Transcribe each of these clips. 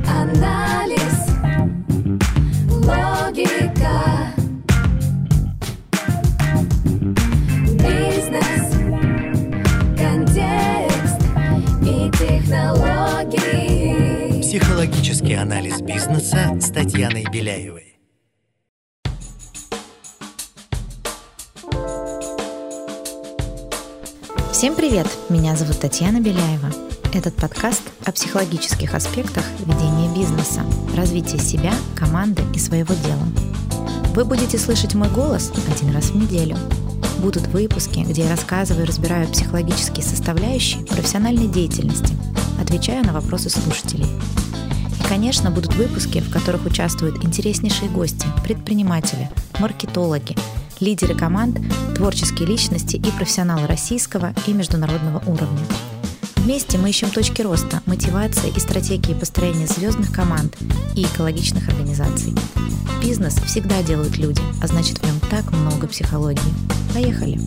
Психоанализ, логика, бизнес, контекст и технологии. Психологический анализ бизнеса с Татьяной Беляевой. Всем привет! Меня зовут Татьяна Беляева. Этот подкаст о психологических аспектах ведения бизнеса, развития себя, команды и своего дела. Вы будете слышать мой голос один раз в неделю. Будут выпуски, где я рассказываю и разбираю психологические составляющие профессиональной деятельности, отвечаю на вопросы слушателей. И, конечно, будут выпуски, в которых участвуют интереснейшие гости, предприниматели, маркетологи – лидеры команд, творческие личности и профессионалы российского и международного уровня. Вместе мы ищем точки роста, мотивации и стратегии построения звездных команд и экологичных организаций. Бизнес всегда делают люди, а значит в нем так много психологии. Поехали!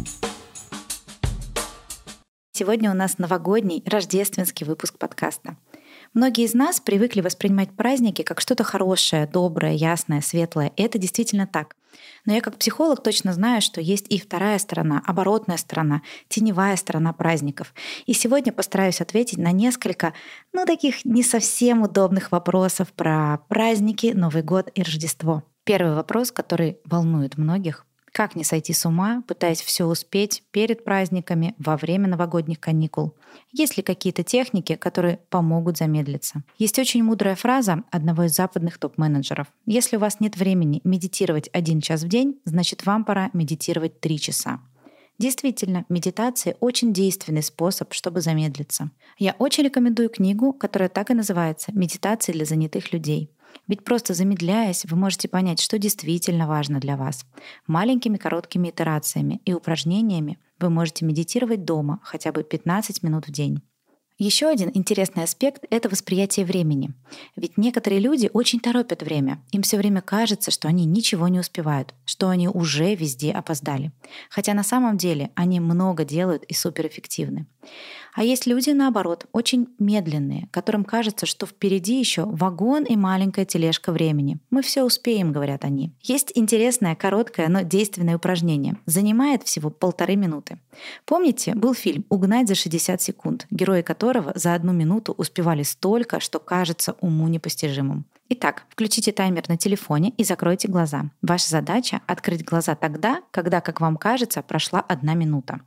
Сегодня у нас новогодний рождественский выпуск подкаста. Многие из нас привыкли воспринимать праздники как что-то хорошее, доброе, ясное, светлое. И это действительно так. Но я как психолог точно знаю, что есть и вторая сторона, оборотная сторона, теневая сторона праздников. И сегодня постараюсь ответить на несколько, ну, таких не совсем удобных вопросов про праздники, Новый год и Рождество. Первый вопрос, который волнует многих, как не сойти с ума, пытаясь все успеть перед праздниками, во время новогодних каникул? Есть ли какие-то техники, которые помогут замедлиться? Есть очень мудрая фраза одного из западных топ-менеджеров. Если у вас нет времени медитировать один час в день, значит вам пора медитировать три часа. Действительно, медитация — очень действенный способ, чтобы замедлиться. Я очень рекомендую книгу, которая так и называется «Медитация для занятых людей». Ведь просто замедляясь, вы можете понять, что действительно важно для вас. Маленькими короткими итерациями и упражнениями вы можете медитировать дома хотя бы 15 минут в день. Еще один интересный аспект — это восприятие времени. Ведь некоторые люди очень торопят время. Им все время кажется, что они ничего не успевают, что они уже везде опоздали. Хотя на самом деле они много делают и суперэффективны. А есть люди, наоборот, очень медленные, которым кажется, что впереди еще вагон и маленькая тележка времени. Мы все успеем, говорят они. Есть интересное, короткое, но действенное упражнение. Занимает всего полторы минуты. Помните, был фильм «Угнать за 60 секунд», герои которого за одну минуту успевали столько, что кажется уму непостижимым. Итак, включите таймер на телефоне и закройте глаза. Ваша задача — открыть глаза тогда, когда, как вам кажется, прошла одна минута.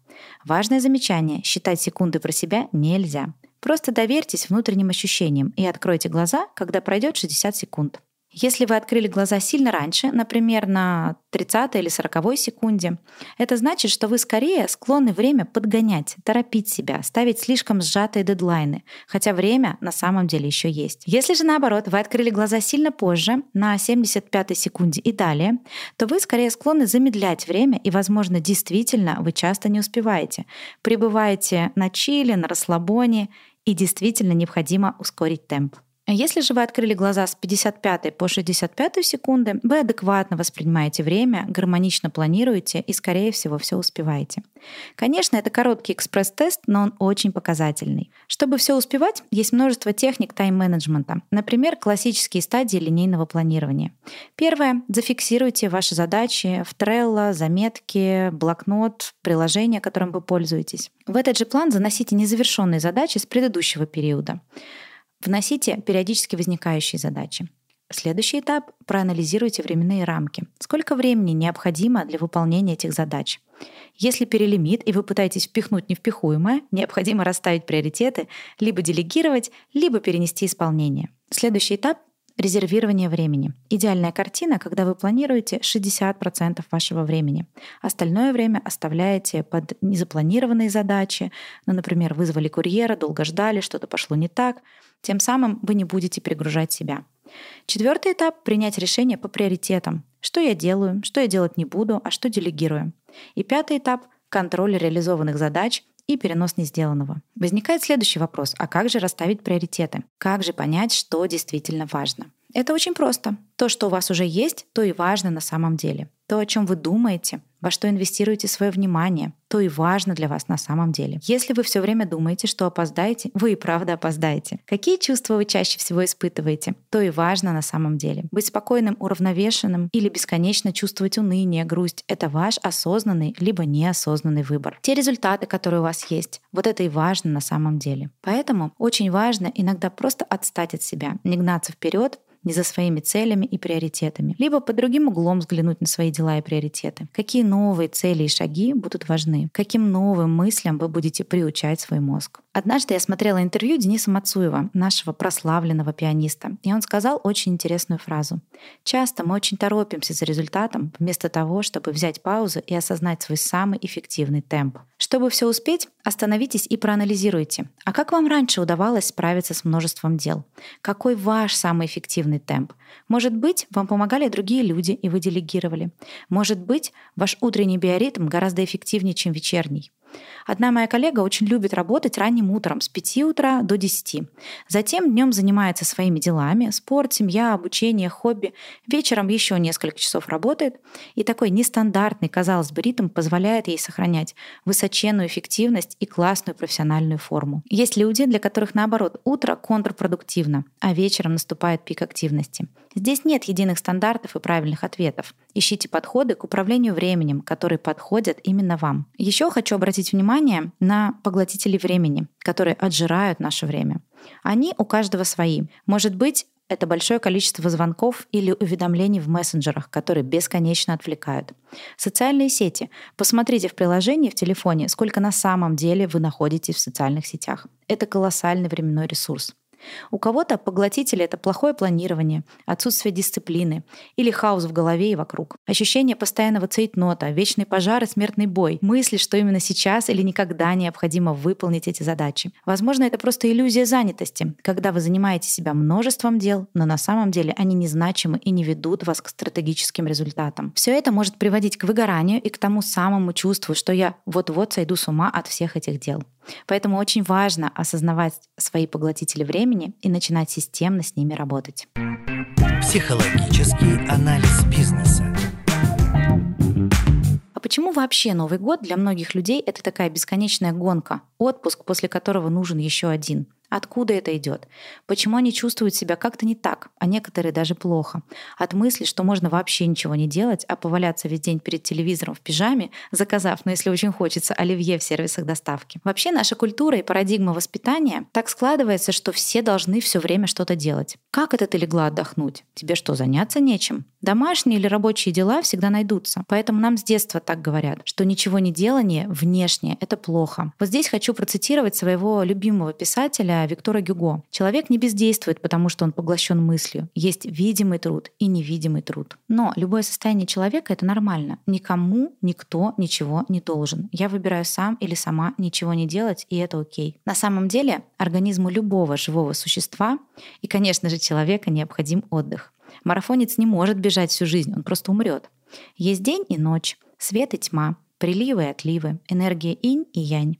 Важное замечание — считать секунды про себя нельзя. Просто доверьтесь внутренним ощущениям и откройте глаза, когда пройдет 60 секунд. Если вы открыли глаза сильно раньше, например, на 30 или 40 секунде, это значит, что вы скорее склонны время подгонять, торопить себя, ставить слишком сжатые дедлайны, хотя время на самом деле еще есть. Если же наоборот, вы открыли глаза сильно позже, на 75 секунде и далее, то вы скорее склонны замедлять время и, возможно, действительно вы часто не успеваете. Пребываете на чиле, на расслабоне и действительно необходимо ускорить темп. Если же вы открыли глаза с 55 по 65 секунды, вы адекватно воспринимаете время, гармонично планируете и, скорее всего, все успеваете. Конечно, это короткий экспресс-тест, но он очень показательный. Чтобы все успевать, есть множество техник тайм-менеджмента. Например, классические стадии линейного планирования. Первое — зафиксируйте ваши задачи в Trello, заметки, блокнот, приложение, которым вы пользуетесь. В этот же план заносите незавершенные задачи с предыдущего периода. Вносите периодически возникающие задачи. Следующий этап — проанализируйте временные рамки. Сколько времени необходимо для выполнения этих задач? Если перелимит, и вы пытаетесь впихнуть невпихуемое, необходимо расставить приоритеты, либо делегировать, либо перенести исполнение. Следующий этап Резервирование времени. Идеальная картина, когда вы планируете 60% вашего времени. Остальное время оставляете под незапланированные задачи. Ну, например, вызвали курьера, долго ждали, что-то пошло не так. Тем самым вы не будете перегружать себя. Четвертый этап — принять решение по приоритетам. Что я делаю, что я делать не буду, а что делегирую. И пятый этап — контроль реализованных задач и перенос несделанного. Возникает следующий вопрос, а как же расставить приоритеты? Как же понять, что действительно важно? Это очень просто. То, что у вас уже есть, то и важно на самом деле. То, о чем вы думаете, во что инвестируете свое внимание, то и важно для вас на самом деле. Если вы все время думаете, что опоздаете, вы и правда опоздаете. Какие чувства вы чаще всего испытываете, то и важно на самом деле. Быть спокойным, уравновешенным или бесконечно чувствовать уныние, грусть — это ваш осознанный либо неосознанный выбор. Те результаты, которые у вас есть, вот это и важно на самом деле. Поэтому очень важно иногда просто отстать от себя, не гнаться вперед, не за своими целями и приоритетами, либо под другим углом взглянуть на свои дела и приоритеты. Какие новые цели и шаги будут важны? Каким новым мыслям вы будете приучать свой мозг? Однажды я смотрела интервью Дениса Мацуева, нашего прославленного пианиста, и он сказал очень интересную фразу. «Часто мы очень торопимся за результатом, вместо того, чтобы взять паузу и осознать свой самый эффективный темп. Чтобы все успеть, остановитесь и проанализируйте. А как вам раньше удавалось справиться с множеством дел? Какой ваш самый эффективный темп? Может быть, вам помогали другие люди, и вы делегировали. Может быть, ваш утренний биоритм гораздо эффективнее, чем вечерний. Одна моя коллега очень любит работать ранним утром с 5 утра до 10. Затем днем занимается своими делами, спорт, семья, обучение, хобби. Вечером еще несколько часов работает. И такой нестандартный, казалось бы, ритм позволяет ей сохранять высоченную эффективность и классную профессиональную форму. Есть люди, для которых наоборот, утро контрпродуктивно, а вечером наступает пик активности. Здесь нет единых стандартов и правильных ответов. Ищите подходы к управлению временем, которые подходят именно вам. Еще хочу обратить внимание на поглотители времени, которые отжирают наше время. Они у каждого свои. Может быть, это большое количество звонков или уведомлений в мессенджерах, которые бесконечно отвлекают. Социальные сети. Посмотрите в приложении в телефоне, сколько на самом деле вы находитесь в социальных сетях. Это колоссальный временной ресурс. У кого-то поглотители — это плохое планирование, отсутствие дисциплины или хаос в голове и вокруг. Ощущение постоянного цейтнота, вечный пожар и смертный бой, мысли, что именно сейчас или никогда необходимо выполнить эти задачи. Возможно, это просто иллюзия занятости, когда вы занимаете себя множеством дел, но на самом деле они незначимы и не ведут вас к стратегическим результатам. Все это может приводить к выгоранию и к тому самому чувству, что я вот-вот сойду с ума от всех этих дел. Поэтому очень важно осознавать свои поглотители времени и начинать системно с ними работать. Психологический анализ бизнеса. А почему вообще Новый год для многих людей это такая бесконечная гонка, отпуск, после которого нужен еще один? Откуда это идет? Почему они чувствуют себя как-то не так, а некоторые даже плохо? От мысли, что можно вообще ничего не делать, а поваляться весь день перед телевизором в пижаме, заказав, ну если очень хочется, оливье в сервисах доставки. Вообще наша культура и парадигма воспитания так складывается, что все должны все время что-то делать. Как это ты легла отдохнуть? Тебе что, заняться нечем? Домашние или рабочие дела всегда найдутся. Поэтому нам с детства так говорят, что ничего не делание внешнее — это плохо. Вот здесь хочу процитировать своего любимого писателя Виктора Гюго. Человек не бездействует, потому что он поглощен мыслью. Есть видимый труд и невидимый труд. Но любое состояние человека — это нормально. Никому никто ничего не должен. Я выбираю сам или сама ничего не делать, и это окей. На самом деле организму любого живого существа и, конечно же, человека необходим отдых. Марафонец не может бежать всю жизнь, он просто умрет. Есть день и ночь, свет и тьма, приливы и отливы, энергия инь и янь.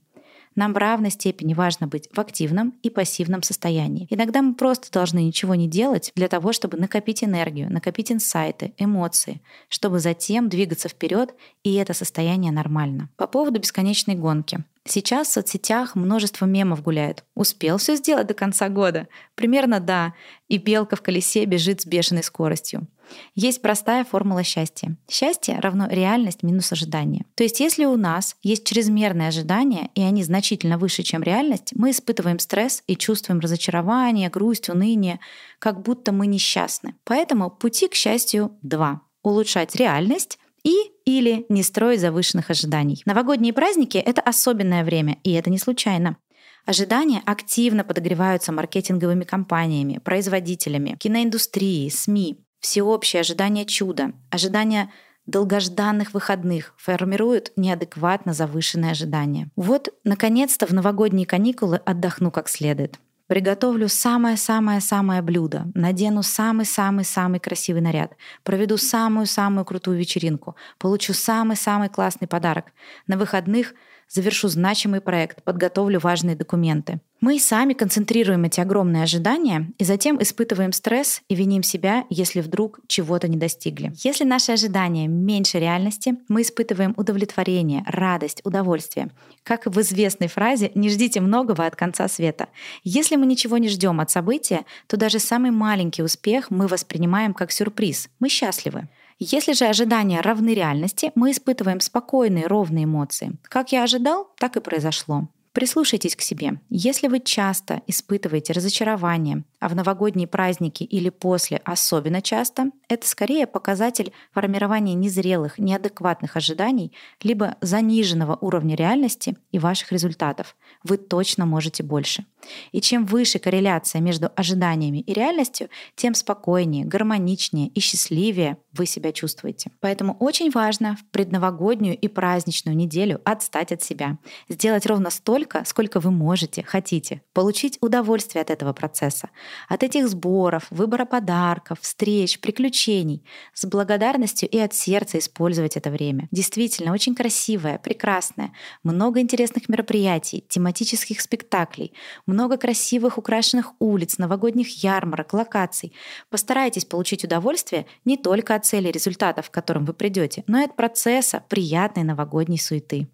Нам в равной степени важно быть в активном и пассивном состоянии. Иногда мы просто должны ничего не делать для того, чтобы накопить энергию, накопить инсайты, эмоции, чтобы затем двигаться вперед, и это состояние нормально. По поводу бесконечной гонки. Сейчас в соцсетях множество мемов гуляет. Успел все сделать до конца года? Примерно да. И белка в колесе бежит с бешеной скоростью. Есть простая формула счастья. Счастье равно реальность минус ожидание. То есть если у нас есть чрезмерные ожидания, и они значительно выше, чем реальность, мы испытываем стресс и чувствуем разочарование, грусть, уныние, как будто мы несчастны. Поэтому пути к счастью два. Улучшать реальность и или не строить завышенных ожиданий. Новогодние праздники — это особенное время, и это не случайно. Ожидания активно подогреваются маркетинговыми компаниями, производителями, киноиндустрией, СМИ. Всеобщее ожидание чуда, ожидание долгожданных выходных формируют неадекватно завышенные ожидания. Вот, наконец-то, в новогодние каникулы отдохну как следует. Приготовлю самое-самое-самое блюдо, надену самый-самый-самый красивый наряд, проведу самую-самую крутую вечеринку, получу самый-самый классный подарок. На выходных завершу значимый проект, подготовлю важные документы. Мы сами концентрируем эти огромные ожидания и затем испытываем стресс и виним себя, если вдруг чего-то не достигли. Если наши ожидания меньше реальности, мы испытываем удовлетворение, радость, удовольствие. Как в известной фразе «не ждите многого от конца света». Если мы ничего не ждем от события, то даже самый маленький успех мы воспринимаем как сюрприз. Мы счастливы. Если же ожидания равны реальности, мы испытываем спокойные, ровные эмоции. Как я ожидал, так и произошло. Прислушайтесь к себе. Если вы часто испытываете разочарование, а в новогодние праздники или после особенно часто, это скорее показатель формирования незрелых, неадекватных ожиданий, либо заниженного уровня реальности и ваших результатов. Вы точно можете больше. И чем выше корреляция между ожиданиями и реальностью, тем спокойнее, гармоничнее и счастливее вы себя чувствуете. Поэтому очень важно в предновогоднюю и праздничную неделю отстать от себя, сделать ровно столько, сколько вы можете, хотите, получить удовольствие от этого процесса, от этих сборов, выбора подарков, встреч, приключений, с благодарностью и от сердца использовать это время. Действительно, очень красивое, прекрасное, много интересных мероприятий, тематических спектаклей, много красивых украшенных улиц, новогодних ярмарок, локаций. Постарайтесь получить удовольствие не только от цели результатов, к которым вы придете, но и от процесса приятной новогодней суеты.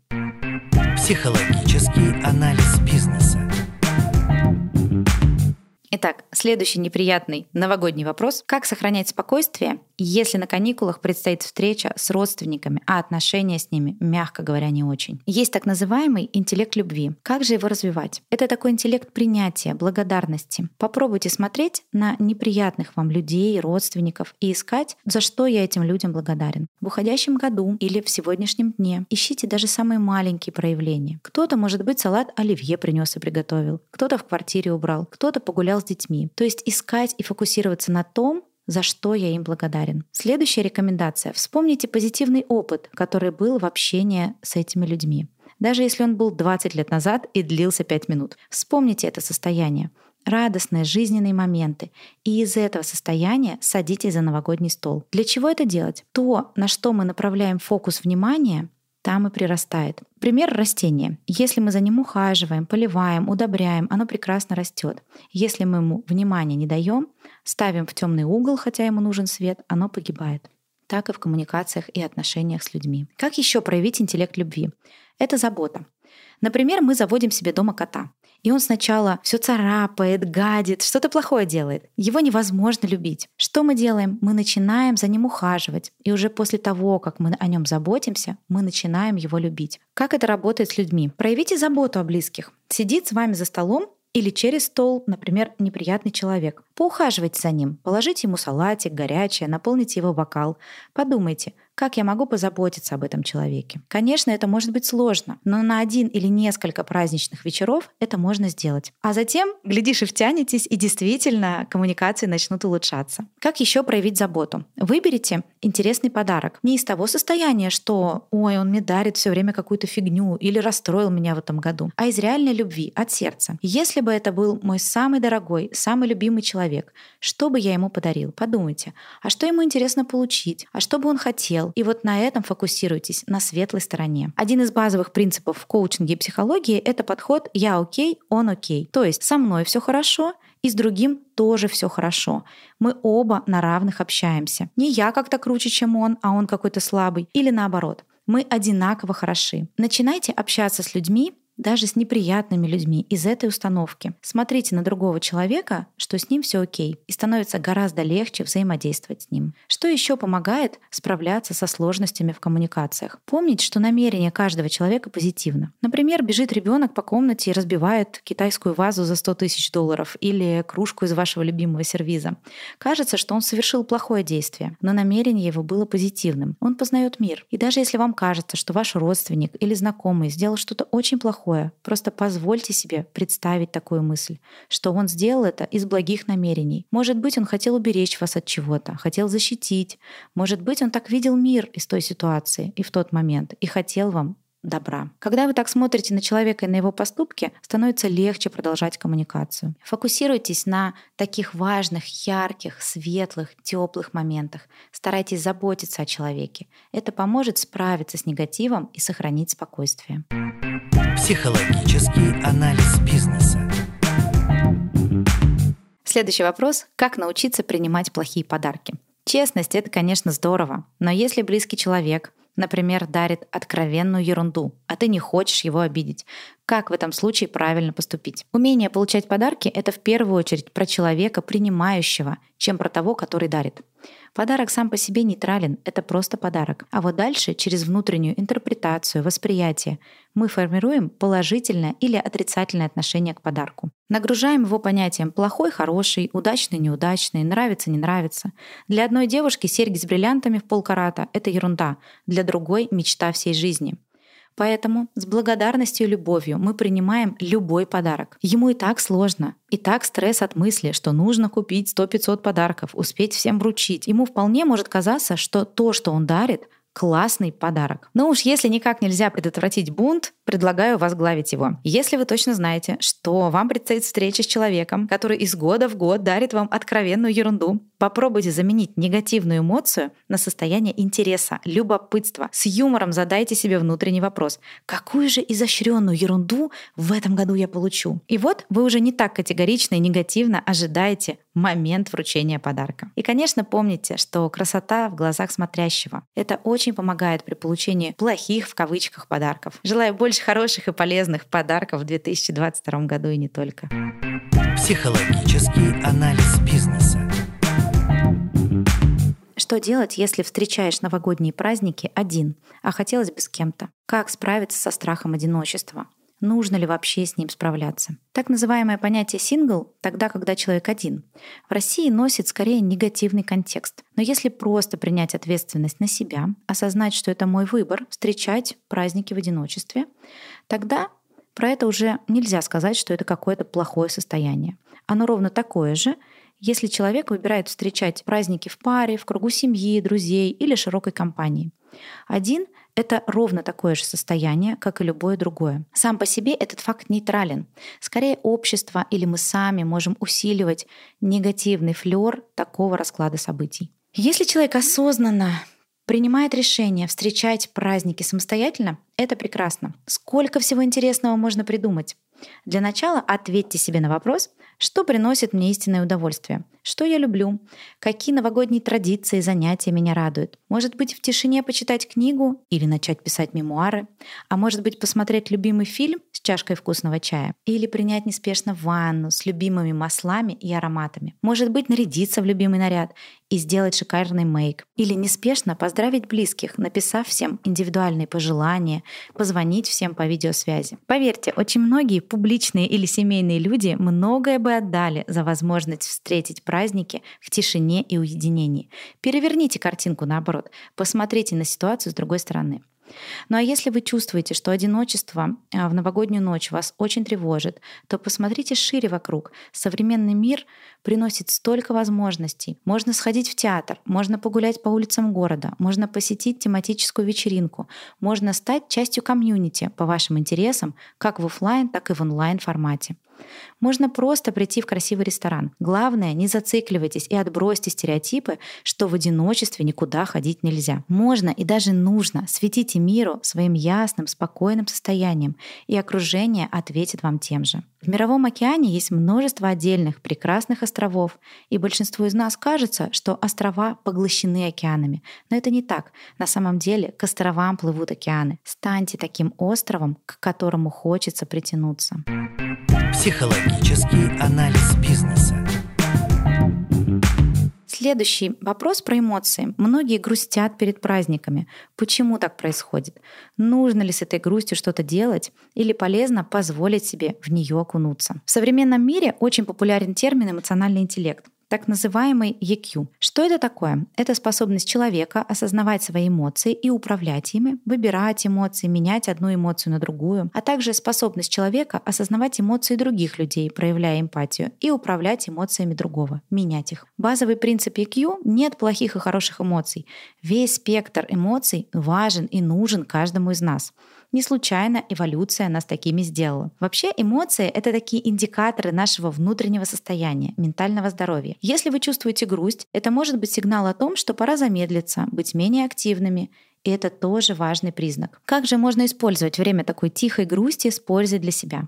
Психологический анализ бизнеса. Итак, следующий неприятный новогодний вопрос. Как сохранять спокойствие, если на каникулах предстоит встреча с родственниками, а отношения с ними, мягко говоря, не очень? Есть так называемый интеллект любви. Как же его развивать? Это такой интеллект принятия, благодарности. Попробуйте смотреть на неприятных вам людей, родственников и искать, за что я этим людям благодарен. В уходящем году или в сегодняшнем дне ищите даже самые маленькие проявления. Кто-то, может быть, салат оливье принес и приготовил, кто-то в квартире убрал, кто-то погулял с детьми. То есть искать и фокусироваться на том, за что я им благодарен. Следующая рекомендация. Вспомните позитивный опыт, который был в общении с этими людьми. Даже если он был 20 лет назад и длился 5 минут. Вспомните это состояние радостные жизненные моменты. И из этого состояния садитесь за новогодний стол. Для чего это делать? То, на что мы направляем фокус внимания, там и прирастает. Пример растения. Если мы за ним ухаживаем, поливаем, удобряем, оно прекрасно растет. Если мы ему внимания не даем, ставим в темный угол, хотя ему нужен свет, оно погибает. Так и в коммуникациях и отношениях с людьми. Как еще проявить интеллект любви? Это забота. Например, мы заводим себе дома кота. И он сначала все царапает, гадит, что-то плохое делает. Его невозможно любить. Что мы делаем? Мы начинаем за ним ухаживать. И уже после того, как мы о нем заботимся, мы начинаем его любить. Как это работает с людьми? Проявите заботу о близких. Сидит с вами за столом или через стол, например, неприятный человек. Поухаживайте за ним, положите ему салатик, горячее, наполните его бокал. Подумайте, как я могу позаботиться об этом человеке? Конечно, это может быть сложно, но на один или несколько праздничных вечеров это можно сделать. А затем, глядишь, и втянетесь, и действительно коммуникации начнут улучшаться. Как еще проявить заботу? Выберите интересный подарок. Не из того состояния, что «Ой, он мне дарит все время какую-то фигню» или «расстроил меня в этом году», а из реальной любви, от сердца. Если бы это был мой самый дорогой, самый любимый человек, что бы я ему подарил? Подумайте, а что ему интересно получить? А что бы он хотел? И вот на этом фокусируйтесь, на светлой стороне. Один из базовых принципов в коучинге и психологии — это подход «я окей, он окей». То есть со мной все хорошо, и с другим тоже все хорошо. Мы оба на равных общаемся. Не я как-то круче, чем он, а он какой-то слабый. Или наоборот. Мы одинаково хороши. Начинайте общаться с людьми, даже с неприятными людьми из этой установки. Смотрите на другого человека, что с ним все окей, и становится гораздо легче взаимодействовать с ним. Что еще помогает справляться со сложностями в коммуникациях? Помнить, что намерение каждого человека позитивно. Например, бежит ребенок по комнате и разбивает китайскую вазу за 100 тысяч долларов или кружку из вашего любимого сервиза. Кажется, что он совершил плохое действие, но намерение его было позитивным. Он познает мир. И даже если вам кажется, что ваш родственник или знакомый сделал что-то очень плохое, плохое. Просто позвольте себе представить такую мысль, что он сделал это из благих намерений. Может быть, он хотел уберечь вас от чего-то, хотел защитить. Может быть, он так видел мир из той ситуации и в тот момент и хотел вам добра. Когда вы так смотрите на человека и на его поступки, становится легче продолжать коммуникацию. Фокусируйтесь на таких важных, ярких, светлых, теплых моментах. Старайтесь заботиться о человеке. Это поможет справиться с негативом и сохранить спокойствие. Психологический анализ бизнеса. Следующий вопрос. Как научиться принимать плохие подарки? Честность — это, конечно, здорово, но если близкий человек, например, дарит откровенную ерунду, а ты не хочешь его обидеть, как в этом случае правильно поступить? Умение получать подарки — это в первую очередь про человека, принимающего, чем про того, который дарит. Подарок сам по себе нейтрален, это просто подарок. А вот дальше, через внутреннюю интерпретацию, восприятие, мы формируем положительное или отрицательное отношение к подарку. Нагружаем его понятием плохой, хороший, удачный, неудачный, нравится, не нравится. Для одной девушки серьги с бриллиантами в полкарата — это ерунда, для другой — мечта всей жизни. Поэтому с благодарностью и любовью мы принимаем любой подарок. Ему и так сложно, и так стресс от мысли, что нужно купить 100-500 подарков, успеть всем вручить. Ему вполне может казаться, что то, что он дарит, классный подарок. Но уж если никак нельзя предотвратить бунт, предлагаю возглавить его. Если вы точно знаете, что вам предстоит встреча с человеком, который из года в год дарит вам откровенную ерунду, попробуйте заменить негативную эмоцию на состояние интереса, любопытства. С юмором задайте себе внутренний вопрос. Какую же изощренную ерунду в этом году я получу? И вот вы уже не так категорично и негативно ожидаете момент вручения подарка. И, конечно, помните, что красота в глазах смотрящего. Это очень помогает при получении плохих в кавычках подарков. Желаю больше хороших и полезных подарков в 2022 году и не только. Психологический анализ бизнеса. Что делать, если встречаешь новогодние праздники один, а хотелось бы с кем-то? Как справиться со страхом одиночества? нужно ли вообще с ним справляться. Так называемое понятие «сингл» тогда, когда человек один, в России носит скорее негативный контекст. Но если просто принять ответственность на себя, осознать, что это мой выбор, встречать праздники в одиночестве, тогда про это уже нельзя сказать, что это какое-то плохое состояние. Оно ровно такое же, если человек выбирает встречать праздники в паре, в кругу семьи, друзей или широкой компании. Один это ровно такое же состояние, как и любое другое. Сам по себе этот факт нейтрален. Скорее, общество или мы сами можем усиливать негативный флер такого расклада событий. Если человек осознанно принимает решение встречать праздники самостоятельно, это прекрасно. Сколько всего интересного можно придумать. Для начала ответьте себе на вопрос, что приносит мне истинное удовольствие, что я люблю, какие новогодние традиции и занятия меня радуют. Может быть, в тишине почитать книгу или начать писать мемуары, а может быть, посмотреть любимый фильм с чашкой вкусного чая или принять неспешно ванну с любимыми маслами и ароматами. Может быть, нарядиться в любимый наряд и сделать шикарный мейк. Или неспешно поздравить близких, написав всем индивидуальные пожелания, позвонить всем по видеосвязи. Поверьте, очень многие публичные или семейные люди многое бы отдали за возможность встретить праздники в тишине и уединении. Переверните картинку наоборот, посмотрите на ситуацию с другой стороны. Ну а если вы чувствуете, что одиночество а, в новогоднюю ночь вас очень тревожит, то посмотрите шире вокруг. Современный мир приносит столько возможностей. Можно сходить в театр, можно погулять по улицам города, можно посетить тематическую вечеринку, можно стать частью комьюнити по вашим интересам, как в офлайн, так и в онлайн формате. Можно просто прийти в красивый ресторан. Главное, не зацикливайтесь и отбросьте стереотипы, что в одиночестве никуда ходить нельзя. Можно и даже нужно. Светите миру своим ясным, спокойным состоянием, и окружение ответит вам тем же. В Мировом океане есть множество отдельных прекрасных островов, и большинству из нас кажется, что острова поглощены океанами. Но это не так. На самом деле к островам плывут океаны. Станьте таким островом, к которому хочется притянуться. Психологический анализ бизнеса. Следующий вопрос про эмоции. Многие грустят перед праздниками. Почему так происходит? Нужно ли с этой грустью что-то делать или полезно позволить себе в нее окунуться? В современном мире очень популярен термин эмоциональный интеллект так называемый EQ. Что это такое? Это способность человека осознавать свои эмоции и управлять ими, выбирать эмоции, менять одну эмоцию на другую, а также способность человека осознавать эмоции других людей, проявляя эмпатию, и управлять эмоциями другого, менять их. Базовый принцип EQ — нет плохих и хороших эмоций. Весь спектр эмоций важен и нужен каждому из нас. Не случайно эволюция нас такими сделала. Вообще эмоции — это такие индикаторы нашего внутреннего состояния, ментального здоровья. Если вы чувствуете грусть, это может быть сигнал о том, что пора замедлиться, быть менее активными И это тоже важный признак. Как же можно использовать время такой тихой грусти с пользой для себя?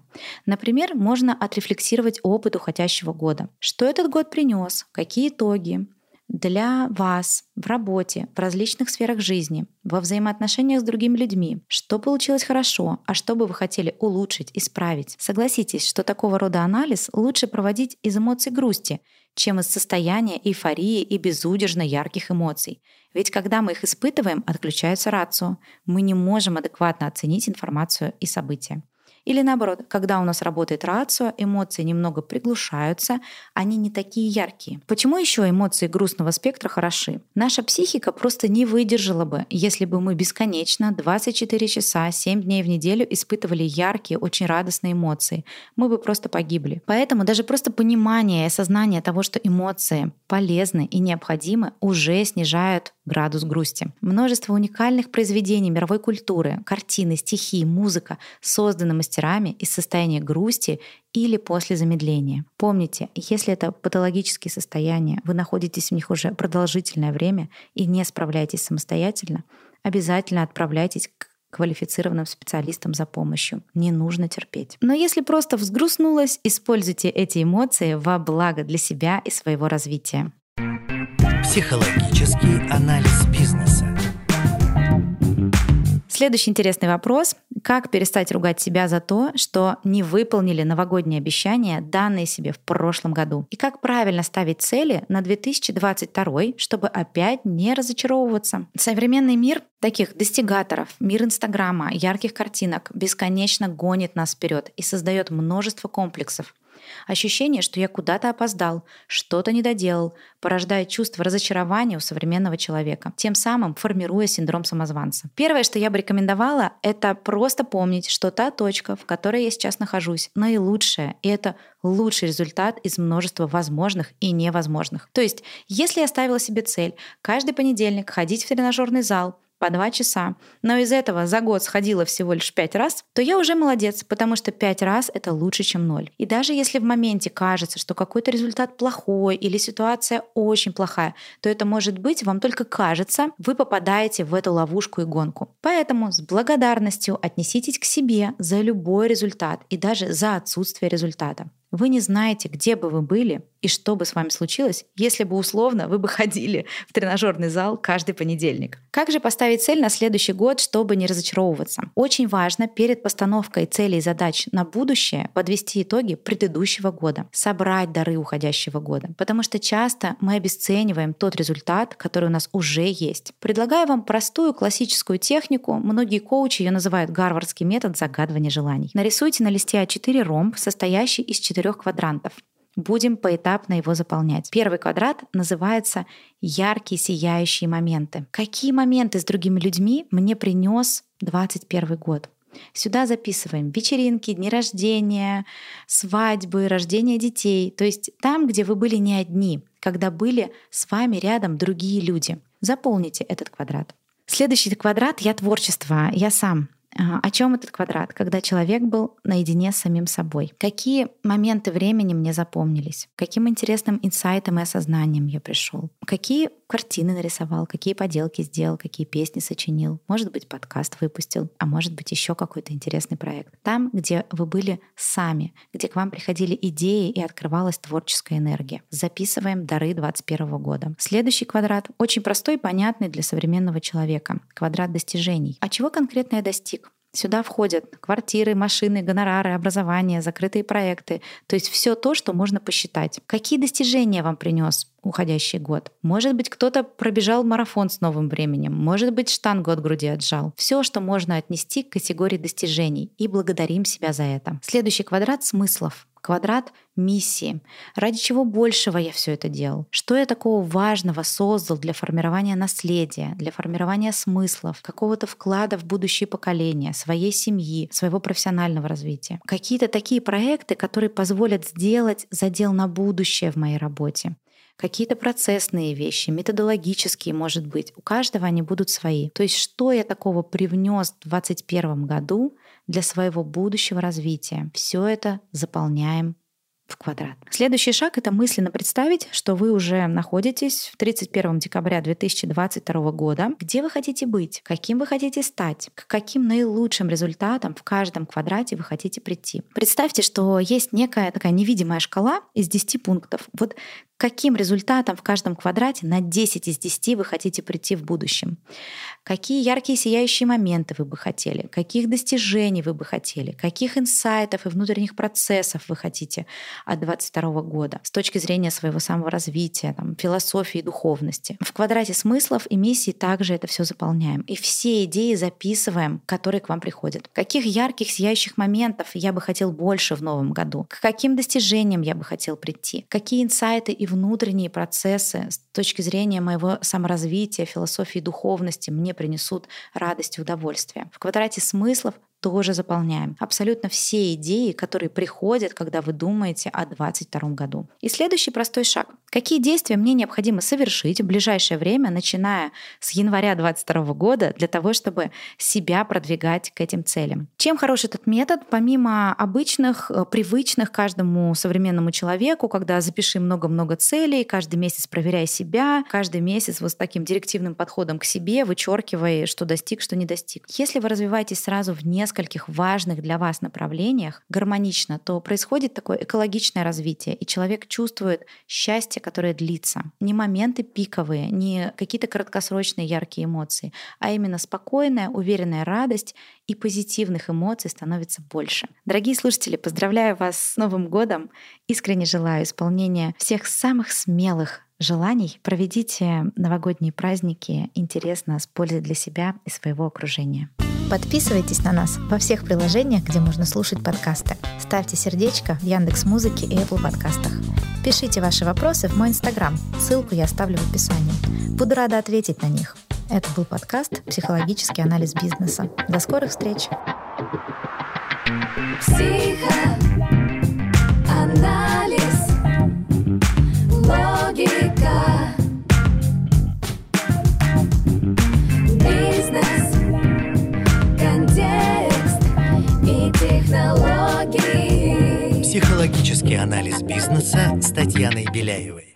Например, можно отрефлексировать опыт уходящего года. Что этот год принес? Какие итоги? Для вас в работе, в различных сферах жизни, во взаимоотношениях с другими людьми, что получилось хорошо, а что бы вы хотели улучшить, исправить. Согласитесь, что такого рода анализ лучше проводить из эмоций грусти, чем из состояния эйфории и безудержно ярких эмоций. Ведь когда мы их испытываем, отключается рацио. Мы не можем адекватно оценить информацию и события. Или наоборот, когда у нас работает рацио, эмоции немного приглушаются, они не такие яркие. Почему еще эмоции грустного спектра хороши? Наша психика просто не выдержала бы, если бы мы бесконечно 24 часа 7 дней в неделю испытывали яркие, очень радостные эмоции. Мы бы просто погибли. Поэтому даже просто понимание и осознание того, что эмоции полезны и необходимы, уже снижают градус грусти. Множество уникальных произведений мировой культуры, картины, стихи, музыка созданы мастерами из состояния грусти или после замедления. Помните, если это патологические состояния, вы находитесь в них уже продолжительное время и не справляетесь самостоятельно, обязательно отправляйтесь к квалифицированным специалистам за помощью. Не нужно терпеть. Но если просто взгрустнулась, используйте эти эмоции во благо для себя и своего развития. Психологический анализ бизнеса. Следующий интересный вопрос. Как перестать ругать себя за то, что не выполнили новогодние обещания, данные себе в прошлом году? И как правильно ставить цели на 2022, чтобы опять не разочаровываться? Современный мир таких достигаторов, мир Инстаграма, ярких картинок бесконечно гонит нас вперед и создает множество комплексов. Ощущение, что я куда-то опоздал, что-то не доделал, порождает чувство разочарования у современного человека, тем самым формируя синдром самозванца. Первое, что я бы рекомендовала, это просто помнить, что та точка, в которой я сейчас нахожусь, наилучшая, и это лучший результат из множества возможных и невозможных. То есть, если я ставила себе цель каждый понедельник ходить в тренажерный зал, по два часа, но из этого за год сходила всего лишь пять раз, то я уже молодец, потому что пять раз это лучше, чем ноль. И даже если в моменте кажется, что какой-то результат плохой или ситуация очень плохая, то это может быть вам только кажется, вы попадаете в эту ловушку и гонку. Поэтому с благодарностью отнеситесь к себе за любой результат и даже за отсутствие результата. Вы не знаете, где бы вы были и что бы с вами случилось, если бы условно вы бы ходили в тренажерный зал каждый понедельник. Как же поставить цель на следующий год, чтобы не разочаровываться? Очень важно перед постановкой целей и задач на будущее подвести итоги предыдущего года, собрать дары уходящего года, потому что часто мы обесцениваем тот результат, который у нас уже есть. Предлагаю вам простую классическую технику, многие коучи ее называют гарвардский метод загадывания желаний. Нарисуйте на листе А4 ромб, состоящий из четырех квадрантов. Будем поэтапно его заполнять. Первый квадрат называется «Яркие сияющие моменты». Какие моменты с другими людьми мне принес 21 год? Сюда записываем вечеринки, дни рождения, свадьбы, рождение детей. То есть там, где вы были не одни, когда были с вами рядом другие люди. Заполните этот квадрат. Следующий квадрат — я творчество, я сам. О чем этот квадрат? Когда человек был наедине с самим собой. Какие моменты времени мне запомнились? Каким интересным инсайтом и осознанием я пришел? Какие картины нарисовал? Какие поделки сделал? Какие песни сочинил? Может быть, подкаст выпустил, а может быть, еще какой-то интересный проект. Там, где вы были сами, где к вам приходили идеи и открывалась творческая энергия. Записываем дары 2021 года. Следующий квадрат очень простой и понятный для современного человека. Квадрат достижений. А чего конкретно я достиг? Сюда входят квартиры, машины, гонорары, образование, закрытые проекты. То есть все то, что можно посчитать. Какие достижения вам принес уходящий год? Может быть, кто-то пробежал марафон с новым временем. Может быть, штангу от груди отжал. Все, что можно отнести к категории достижений. И благодарим себя за это. Следующий квадрат смыслов квадрат миссии. Ради чего большего я все это делал? Что я такого важного создал для формирования наследия, для формирования смыслов, какого-то вклада в будущее поколения, своей семьи, своего профессионального развития? Какие-то такие проекты, которые позволят сделать задел на будущее в моей работе какие-то процессные вещи, методологические, может быть. У каждого они будут свои. То есть что я такого привнес в 2021 году, для своего будущего развития. Все это заполняем в квадрат. Следующий шаг — это мысленно представить, что вы уже находитесь в 31 декабря 2022 года. Где вы хотите быть? Каким вы хотите стать? К каким наилучшим результатам в каждом квадрате вы хотите прийти? Представьте, что есть некая такая невидимая шкала из 10 пунктов. Вот каким результатом в каждом квадрате на 10 из 10 вы хотите прийти в будущем. Какие яркие сияющие моменты вы бы хотели, каких достижений вы бы хотели, каких инсайтов и внутренних процессов вы хотите от 22 года с точки зрения своего саморазвития, там, философии и духовности. В квадрате смыслов и миссий также это все заполняем. И все идеи записываем, которые к вам приходят. Каких ярких сияющих моментов я бы хотел больше в новом году? К каким достижениям я бы хотел прийти? Какие инсайты и внутренние процессы с точки зрения моего саморазвития, философии духовности мне принесут радость и удовольствие. В квадрате смыслов тоже заполняем. Абсолютно все идеи, которые приходят, когда вы думаете о 2022 году. И следующий простой шаг. Какие действия мне необходимо совершить в ближайшее время, начиная с января 2022 года, для того, чтобы себя продвигать к этим целям? Чем хорош этот метод, помимо обычных, э, привычных каждому современному человеку, когда запиши много-много целей, каждый месяц проверяй себя, каждый месяц вот с таким директивным подходом к себе, вычеркивая, что достиг, что не достиг. Если вы развиваетесь сразу в несколько нескольких важных для вас направлениях гармонично, то происходит такое экологичное развитие, и человек чувствует счастье, которое длится. Не моменты пиковые, не какие-то краткосрочные яркие эмоции, а именно спокойная, уверенная радость и позитивных эмоций становится больше. Дорогие слушатели, поздравляю вас с Новым годом. Искренне желаю исполнения всех самых смелых желаний. Проведите новогодние праздники интересно, с пользой для себя и своего окружения. Подписывайтесь на нас во всех приложениях, где можно слушать подкасты. Ставьте сердечко в Яндекс Музыке и Apple подкастах. Пишите ваши вопросы в мой инстаграм. Ссылку я оставлю в описании. Буду рада ответить на них. Это был подкаст «Психологический анализ бизнеса». До скорых встреч! Психоанализ, Психологический анализ бизнеса с Татьяной Беляевой.